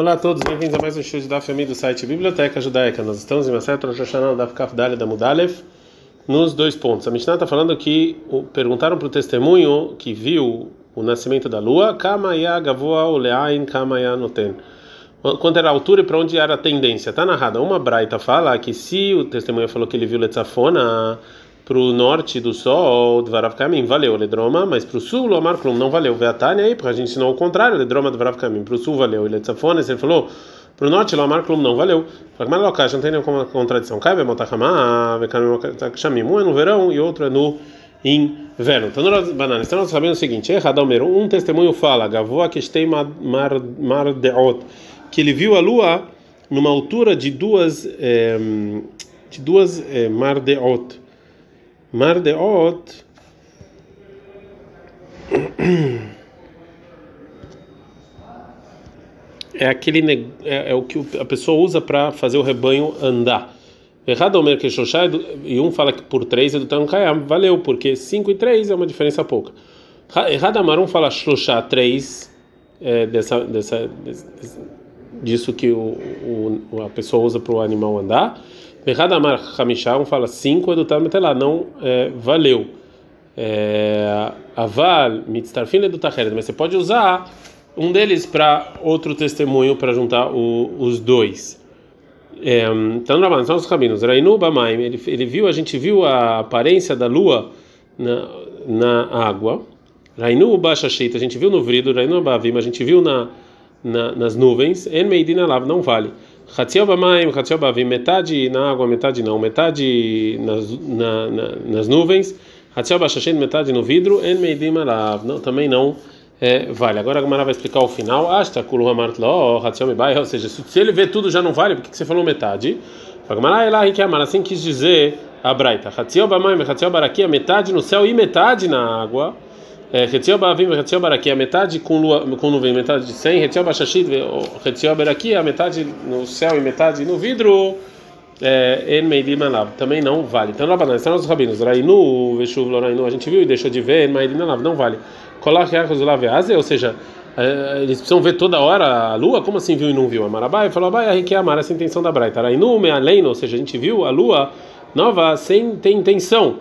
Olá a todos, bem-vindos a mais um show de Daf do site Biblioteca Judaica. Nós estamos em Maset Rosh Hashanah Daf Kaf da Mudalev nos dois pontos. A Mishnah está falando que perguntaram para o testemunho que viu o nascimento da lua, Kamaya Gavoa Oleain Kamaya Noten. Quanto era a altura e para onde era a tendência. Está narrada. Uma braita fala que se o testemunho falou que ele viu Letzafona para o norte do sol, Dvarav valeu, Ledroma, mas para o sul, Lomar Klum, não valeu. Veatania aí, porque a gente ensinou o contrário, Ledroma, Dvarav para o sul valeu, ele Letzafona, ele falou, para o norte, Lomar Klum, não valeu. Mas Lokash, não tem nenhuma contradição. Cai, Bemotachamá, Vekamim, um é no verão e outro é no inverno. Então, nós, bananas, então o seguinte: Radalmer, um testemunho fala, Gavoa Kestei Mar Deot, que ele viu a lua numa altura de duas, é, de duas é, Mar Deot. Mardeot é aquele é, é, o que a pessoa usa para fazer o rebanho andar. Errado Omer que e um fala que por três é do Tankayam, valeu, porque cinco e três é uma diferença pouca. Errado Amar um fala Shoshá três é, dessa, dessa, dessa, disso que o, o, a pessoa usa para o animal andar. Errado Amar Hamishá, um fala cinco, é do lá, não é, valeu. É, aval, mitztarfin do Tacheret, mas você pode usar um deles para outro testemunho para juntar o, os dois. É, então, não são os rabinos. Rainu Bamaim, ele, ele viu, a gente viu a aparência da lua na, na água. Rainu Bashashit, a gente viu no vrido. Rainu Bavim, a gente viu na, na, nas nuvens. En Meidina Lav, não vale. Hatziel Bamaim, Hatziel Bavim, metade na água, metade não, metade nas, na, na, nas nuvens. Hatziel Bashashin, metade no vidro. En Meidim Alav, não, também não é, vale. Agora a Gamara vai explicar o final. Asta Kulu Hamartlo, Hatziel Mebai, ou seja, se, se ele vê tudo já não vale, por que, que você falou metade? A Gamara é lá, Riquemar, assim quis dizer a Braita. Hatziel Bamaim, Hatziel Barakia, metade no céu e metade na água. Retziel Bavim, Retziel Baraki, a metade com, lua, com nuvem, metade de 100. Retziel Bashashid, Retziel Baraki, a metade no céu e metade no vidro. En Meidim Alav, também não vale. Então, Rabanan, estão os rabinos. Rainu, Veshuv, Lorainu, a gente viu e deixou de ver. En Meidim Alav, não vale. Coloque Arcos Laveaze, ou seja, eles precisam ver toda hora a lua? Como assim viu e não viu? Amarabai falou, Abai, a que amar essa intenção da Braita. Rainu, Mealeino, ou seja, a gente viu a lua nova sem ter intenção.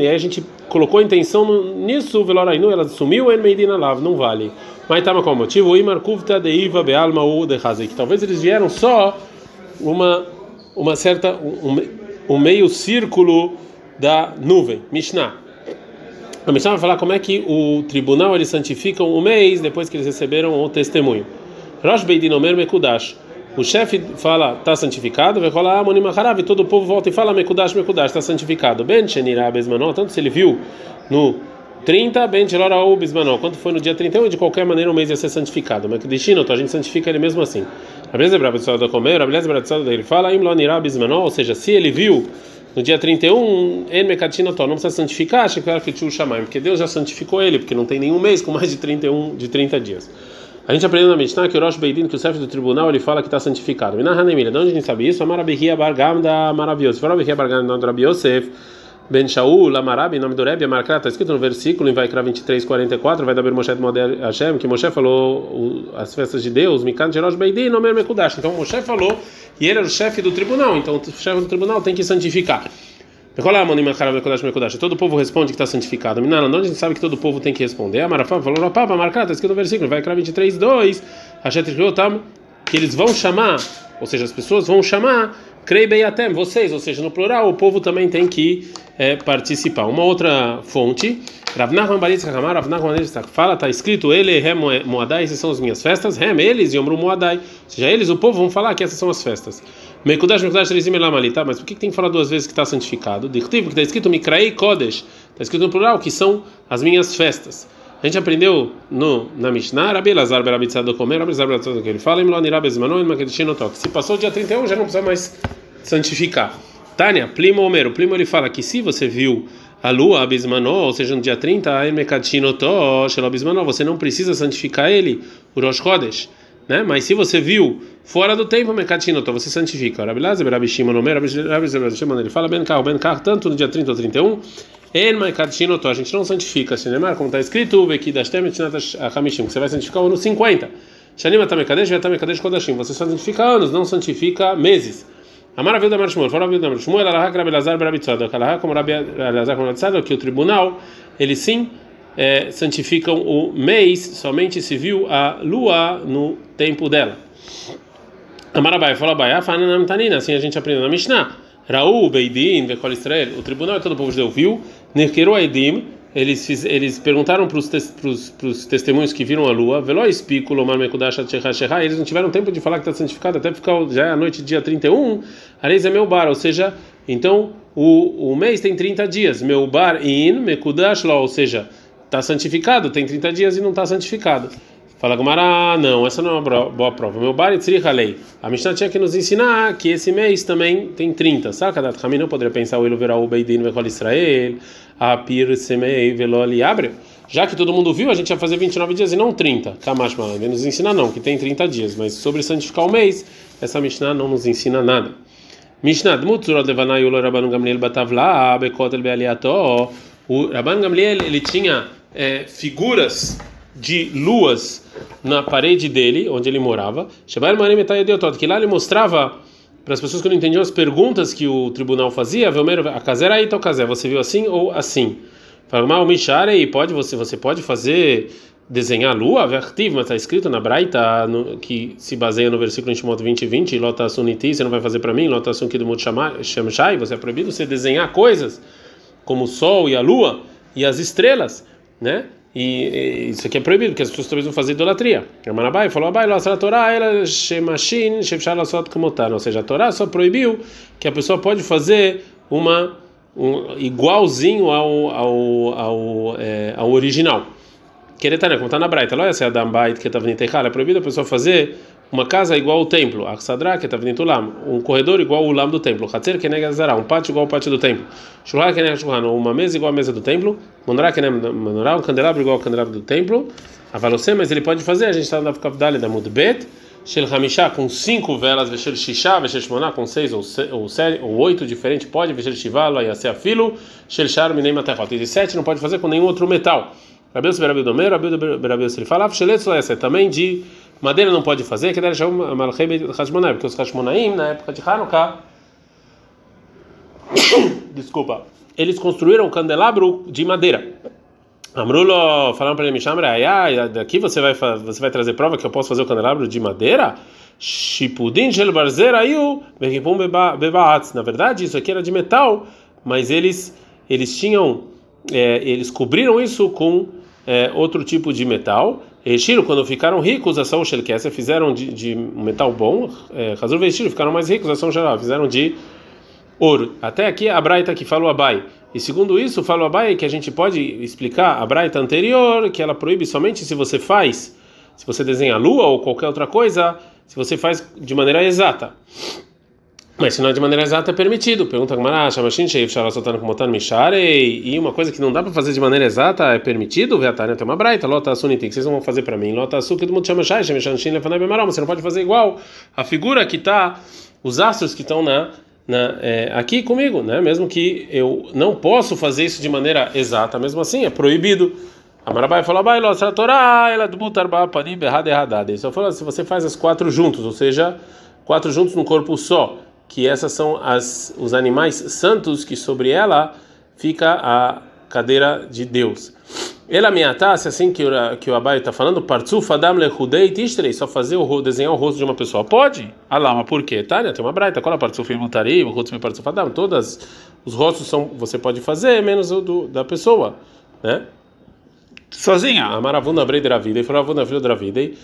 E aí a gente colocou a intenção nisso, Velorainu, ela sumiu, em Meidina Lav, não vale. Mas estava qual o motivo? De talvez eles vieram só uma, uma certa, um, um meio círculo da nuvem, Mishnah. A Mishnah vai falar como é que o tribunal eles santificam o mês depois que eles receberam o testemunho. Rosh Beidin Omer Mekudash. O chefe fala, está santificado, vai falar, ah, Monim e todo o povo volta e fala, Mekudash, Mekudash, está santificado. Ben Shenirah tanto se ele viu no 30, Ben Shelorau Besmanó, quanto foi no dia 31, de qualquer maneira o mês ia ser santificado. Destino, então a gente santifica ele mesmo assim. A beleza da comer, a beleza brava dele fala, Imlon Irá Besmanó, ou seja, se ele viu no dia 31, En Mekatina não precisa santificar, que era que chamar, porque Deus já santificou ele, porque não tem nenhum mês com mais de 31, de 30 dias. A gente aprendeu na Mishnah que o Rosh Beidin, que o chefe do tribunal, ele fala que está santificado. Na Hanemira, de onde a gente sabe isso? Amarabihia Bargam da Maravilhoso. Farabihia Bargam da Rabi Yosef, Ben Shaul, Amarabi, nome do Rebbe, Amarkra, está escrito no versículo em Vaikra 23, 44, vai dar Moshe de Hashem, que Moshe falou as festas de Deus, Mikan de Rosh Beidin, Omer Mekudash. Então Moshe falou e ele era o chefe do tribunal, então o chefe do tribunal tem que santificar. Todo o povo responde que está santificado. Minana, onde a gente sabe que todo o povo tem que responder? Amarafá falou, Rapapa, marcado, está escrito no versículo, vai para 23, 2, que eles vão chamar, ou seja, as pessoas vão chamar, Krei até vocês, ou seja, no plural, o povo também tem que é, participar. Uma outra fonte, Ravnachman Baritz Hakamar, Ravnachman fala, está escrito, ele, Hem Moadai, essas são as minhas festas, Hem, eles, Yomru Moadai, ou seja, eles, o povo, vão falar que essas são as festas. Mekudash, Mekudash, Teresim Elamali, tá? Mas por que, tem que falar duas vezes que está santificado? Dictivo, que está escrito Mikraei Kodesh, está escrito no plural, que são as minhas festas. A gente aprendeu no, na Mishnah, Rabi Lazar Berabitzad do Comer, Rabi Lazar Berabitzad do que ele fala, Imlon Irabezmano, Ilmakedishino Tok. Se passou o dia 31, já não precisa mais santificar. Tânia, Plimo Homero, Plimo ele fala que se você viu a lua, Abismanó, ou seja, no dia 30, Ilmakedishino Tok, Abismanó, você não precisa santificar ele, o Rosh Chodesh né? Mas se você viu fora do tempo, então você santifica. Rabi Lazar, Rabi Shimon, Rabi ele fala ben carro, ben carro, tanto no dia 30 ou 31, en Mekatinoto, a gente não santifica, Sinemar, como está escrito, que você vai santificar no 50. Shanima Tamekadesh, Vetamekadesh Kodashim. Você santifica anos, não santifica meses. A maravilha da Marshmuel, fora a vida da Marshmuel, ela Rabi Lazar ela como Rabi Lazar Barabitzada, que o tribunal, ele sim é, santificam o mês, somente se viu a lua no tempo dela. Amarabai falou Abai, Afananam Tanina, assim a gente aprende na Mishnah. Raul, Beidin, Vekol Israel, o tribunal todo o povo judeu viu, Nerkeru Aidim, eles, fiz, eles perguntaram para os testemunhos que viram a lua, Veló Espículo, eles não tiveram tempo de falar que está santificado, até ficar já é a noite, dia 31, Areis é meu bar, ou seja, então o, o mês tem 30 dias, meu bar in, Mekudash, ou seja, está santificado, tem 30 dias e não está santificado. Fala Gumara, não, essa não é uma boa prova. Meu bar lei. A Mishnah tinha que nos ensinar que esse mês também tem 30. Saca? Da Rami não poderia pensar o verá o Beidin Vekol Israel, a Pir Semei Veloli Abre. Já que todo mundo viu, a gente ia fazer 29 dias e não 30. Kamash Malan, nos ensina não, que tem 30 dias. Mas sobre santificar o mês, essa Mishnah não nos ensina nada. Mishnah, Dmutzurot Levanai Ulo Rabban Gamliel Batavla, Bekotel Bealiato. O Rabban Gamliel, ele tinha é, figuras de luas na parede dele, onde ele morava. Que lá ele mostrava para as pessoas que não entendiam as perguntas que o tribunal fazia, a casera aí, casé, você viu assim ou assim? Fala, e pode você você pode fazer desenhar a lua, vertiv, mas está escrito na Braita no, que se baseia no versículo em Shimot 20 20, Lota suniti, você não vai fazer para mim, Lota sun shamshai, você é proibido você desenhar coisas como o sol e a lua e as estrelas, né? E, isso aqui é proibido, porque as pessoas talvez vão fazer idolatria. O Manabai falou: Abai, a Torá, ela shemashin, shefshar lasot kamotan. Ou seja, a Torá só proibiu que a pessoa pode fazer uma um, igualzinho ao, ao, ao, é, ao original. Como está na Braita, olha se é Adam Bait que estava é proibido a pessoa fazer uma casa igual ao templo, Aksadra, que está vindo Lam, um corredor igual ao lam do templo, Hatzer, que nega Zara, um pátio igual ao pátio do templo, Shulha, que nega Shulhan, uma mesa igual à mesa do templo, Monará, que nega Manorá, um candelabro igual ao candelabro do templo, Avalocê, mas ele pode fazer, a gente está na Kavdali da Mudbet, Shel Hamishá com cinco velas, Veshel Shishá, Veshel Shmoná com seis ou, se, ou, sete, ou oito diferentes, pode, Veshel Shivala, Yasea Filo, Shel Shar, Minei Matefot, e sete não pode fazer com nenhum outro metal. Rabius Berabil Domer, Rabius Berabil falava, Sheletz essa também de Madeira não pode fazer, que deve chamar Malchei Hashmonaim, porque os Hashmonaim, na época de Hanukkah, desculpa, eles construíram um candelabro de madeira. Amrulo falaram para ele, Mishamre, ai, daqui você vai, você vai trazer prova que eu posso fazer o candelabro de madeira? Shipudin shel barzer ayu bekipum bebaatz. Na verdade, isso aqui era de metal, mas eles eles tinham é, eles cobriram isso com é, outro tipo de metal Shiro, quando ficaram ricos, a São Shelkessa fizeram de, de metal bom, Razul é, Vestiro ficaram mais ricos, a São Geral fizeram de ouro. Até aqui a Braita que falou Abai. E segundo isso, falou Abai que a gente pode explicar a Braita anterior, que ela proíbe somente se você faz, se você desenha a lua ou qualquer outra coisa, se você faz de maneira exata. Mas se não é de maneira exata, é permitido. Pergunta Gamara, Shamashin Sheif Sharasotan Kumotan Misharei. E uma coisa que não dá para fazer de maneira exata é permitido? Veatania tem uma braita, Lota Suniti, que vocês vão fazer para mim. Lota Suki do Mutchamashai, Shemeshanshin Lefanai Bemaral. Você não pode fazer igual a figura que está, os astros que estão na. Na, é, aqui comigo, né? Mesmo que eu não posso fazer isso de maneira exata, mesmo assim é proibido. A Marabai falou: "Bai, a Torá, ela do butarba panim berrada errada". Ele só falou: se você faz as quatro juntos, ou seja, quatro juntos num corpo só, que essas são as, os animais santos que sobre ela fica a cadeira de Deus. Ela me atasse assim que o, que o Abai está falando, partsuf adam lehudei tishrei, só fazer o desenhar o rosto de uma pessoa. Pode? Ah lá, mas por quê? Tânia, tem uma braita, qual é partsuf mutari, o rosto me partsuf adam, todas os rostos são você pode fazer, menos o do, da pessoa, né? sozinha. Maravuna Brei da vida e filho da vida e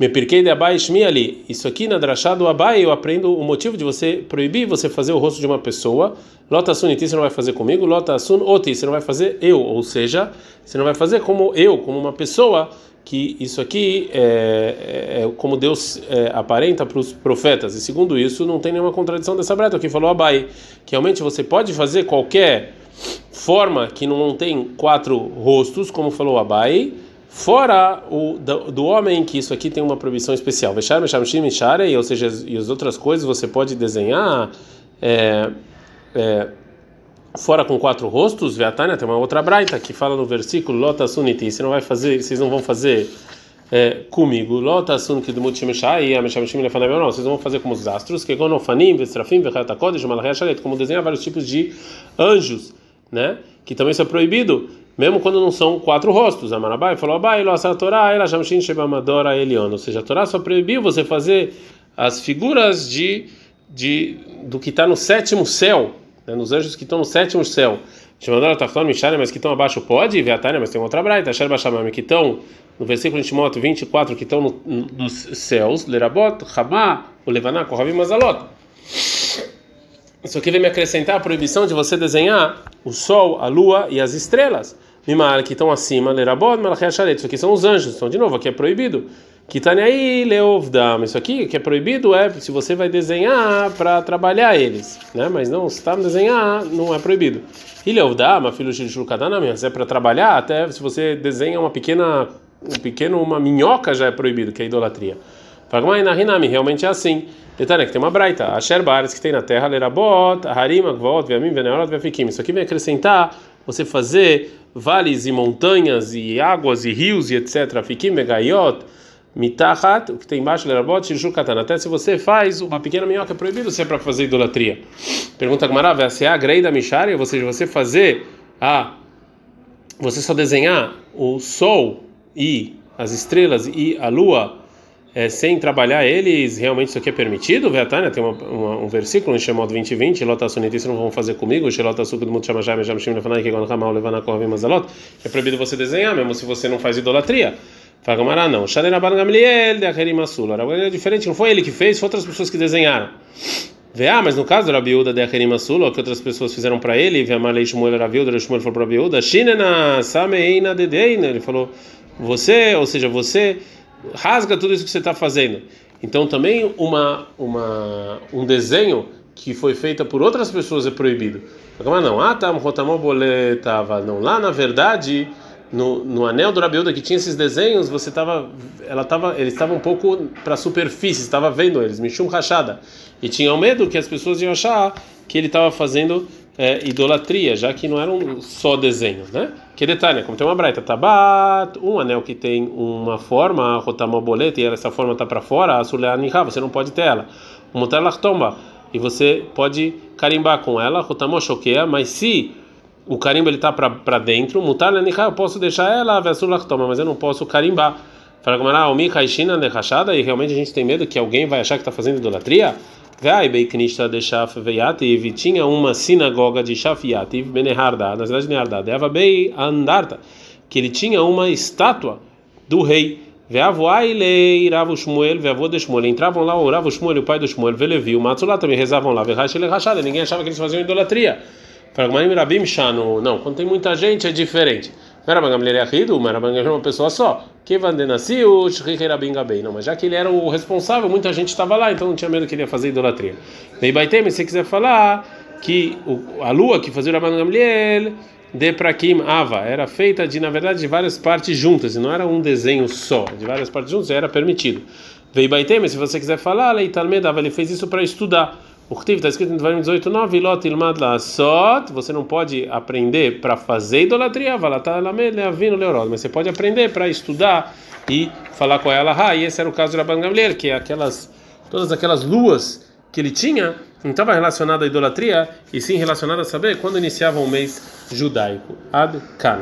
me pirquei de Abai ali. Isso aqui na drachá do Abai eu aprendo o motivo de você proibir você fazer o rosto de uma pessoa. Lota Suniti você não vai fazer comigo, Lota Sun Oti você não vai fazer eu, ou seja, você não vai fazer como eu, como uma pessoa que isso aqui é, é, é como Deus é, aparenta para os profetas. E segundo isso, não tem nenhuma contradição dessa breta que falou Abai, que realmente você pode fazer qualquer forma que não tem quatro rostos, como falou Abai, fora o do, do, homem que isso aqui tem uma proibição especial. Veshar, meshar, mishar, ou seja, e as outras coisas você pode desenhar é, é, fora com quatro rostos. Veatania tem uma outra braita que fala no versículo Lota Suniti, você não vai fazer, vocês não vão fazer é, comigo. Lotasun que do Mutchimishai, a Meshamishim Lefanai, não, vocês vão fazer como os astros, que gonofanim, vestrafim, vechatakodesh, malachia shalet, como desenhar vários tipos de anjos, né? Que também isso é proibido, mesmo quando não são quatro rostos. Amarabai falou, Abai, lo asa Torá, ela shamshin shebamadora elion. Ou seja, a Torá só proibiu você fazer as figuras de, de do que está no sétimo céu, né? nos anjos que estão no sétimo céu. Shemadora Tachton Mishane, mas que estão abaixo pode, Veatania, mas tem outra braita, Asher Bashamami, que estão no versículo de Timóteo 24, que estão no, nos céus, Lerabot, Hamá, o Levaná, Kohavim, Mazalot. Isso aqui vem me acrescentar a proibição de você desenhar o sol, a lua e as estrelas. Mimar, que estão acima, Lerabot, Malachia Sharet. Isso aqui são os anjos. Então, de novo, aqui é proibido. Kitaniai Leovdam. Isso aqui que é proibido é se você vai desenhar para trabalhar eles, né? Mas não, se está desenhar, não é proibido. E Leovdam, filho de Shulkadanam, é para trabalhar, até se você desenha uma pequena um pequeno, uma minhoca já é proibido, que é idolatria. Fagmai na Hinami, realmente é assim. Detalhe que tem uma braita, a Sherbares que tem na terra, Lerabot, Harim, Agvot, Veamim, Veneorot, Veafikim. Isso aqui vem acrescentar você fazer vales e montanhas e águas e rios e etc. Fikim, Megayot, Mitachat, o que tem embaixo, Lerabot, Shirshukatan. Até se você faz uma pequena minhoca é proibido é para fazer idolatria. Pergunta Gamara, se é a grei da Mishari, ou seja, você fazer a. Você só desenhar o sol e as estrelas e a lua é, sem trabalhar eles, realmente isso aqui é permitido? Veatânia tem uma, uma, um versículo em Shemot 20 20, Lota Sunit, não vão fazer comigo, é proibido você desenhar, mesmo se você não faz idolatria. Fagamará não. Shaleraban Gamliel de Acherim Asul. Agora é diferente, não foi ele que fez, foi outras pessoas que desenharam. Vê, mas no caso do Rabiúda de Acherim Asul, o que outras pessoas fizeram para ele, Vê, Amalei Shmuel Rabiúda, Shmuel falou para Rabiúda, Shinena Sameina Dedeina, ele falou você, ou seja, você rasga tudo isso que você está fazendo. Então também uma, uma, um desenho que foi feito por outras pessoas é proibido. Mas não, ah, tá, estava não. Lá na verdade, no, no anel do Rabiuda que tinha esses desenhos, você tava, ela tava, eles estavam um pouco para a superfície, estava vendo eles, mexum rachada, e tinham medo que as pessoas iam achar que ele estava fazendo é, idolatria, já que não era um só desenho, né? Que detalhe, como tem uma braita, tabat, um anel que tem uma forma, rotamoboleta, e essa forma está para fora, a suleanica, você não pode ter ela. Um tomba, e você pode carimbar com ela, rotamochoqueia, mas se o carimbo ele está para dentro, mutar eu posso deixar ela, toma, mas eu não posso carimbar. Fala como era, o e realmente a gente tem medo que alguém vai achar que está fazendo idolatria? Vai Beiknista de Shaf Veyativ, tinha uma sinagoga de Shaf Yativ, Beneharda, na cidade de Neharda, Deva Bei Andarta, que ele tinha uma estátua do rei. Veavoailei, Ravo Shmuel, Veavô de Shmuel. Entravam lá o Ravo Shmuel, o pai do Shmuel, Velevi, o Matsulá também rezavam lá, Verrash ele rachada, ninguém achava que eles faziam idolatria. Fragmanim Rabim Shanu, não, quando tem muita gente é diferente. Merabangamler é rido, Merabangamler é uma pessoa só. Não, mas já que ele era o responsável, muita gente estava lá, então não tinha medo que ele ia fazer idolatria. Daí se você quiser falar que a lua que fazia o Rabban Gamliel de Prakim Ava era feita de, na verdade, de várias partes juntas, e não era um desenho só, de várias partes juntas, era permitido. Vei Baitem, se você quiser falar, Leitalmedava, ele fez isso para estudar. O Ktiv está escrito em Devarim 18:9, Lot ilmad lasot, você não pode aprender para fazer idolatria, mas você pode aprender para estudar e falar com ela, ah, e esse era o caso de Rabban Gamliel, que é aquelas todas aquelas luas que ele tinha, não estava relacionado à idolatria, e sim relacionado a saber quando iniciava o mês judaico. Ad Kan.